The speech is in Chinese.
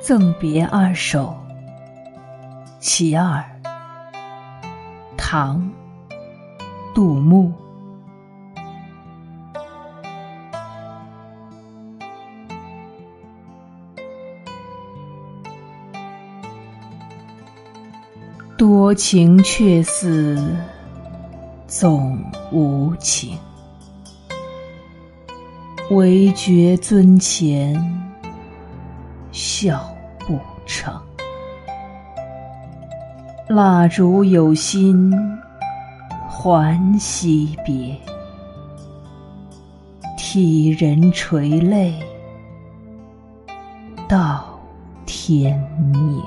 赠别二首·其二，唐·杜牧。多情却似总无情，唯觉樽前笑不成。蜡烛有心还惜别，替人垂泪到天明。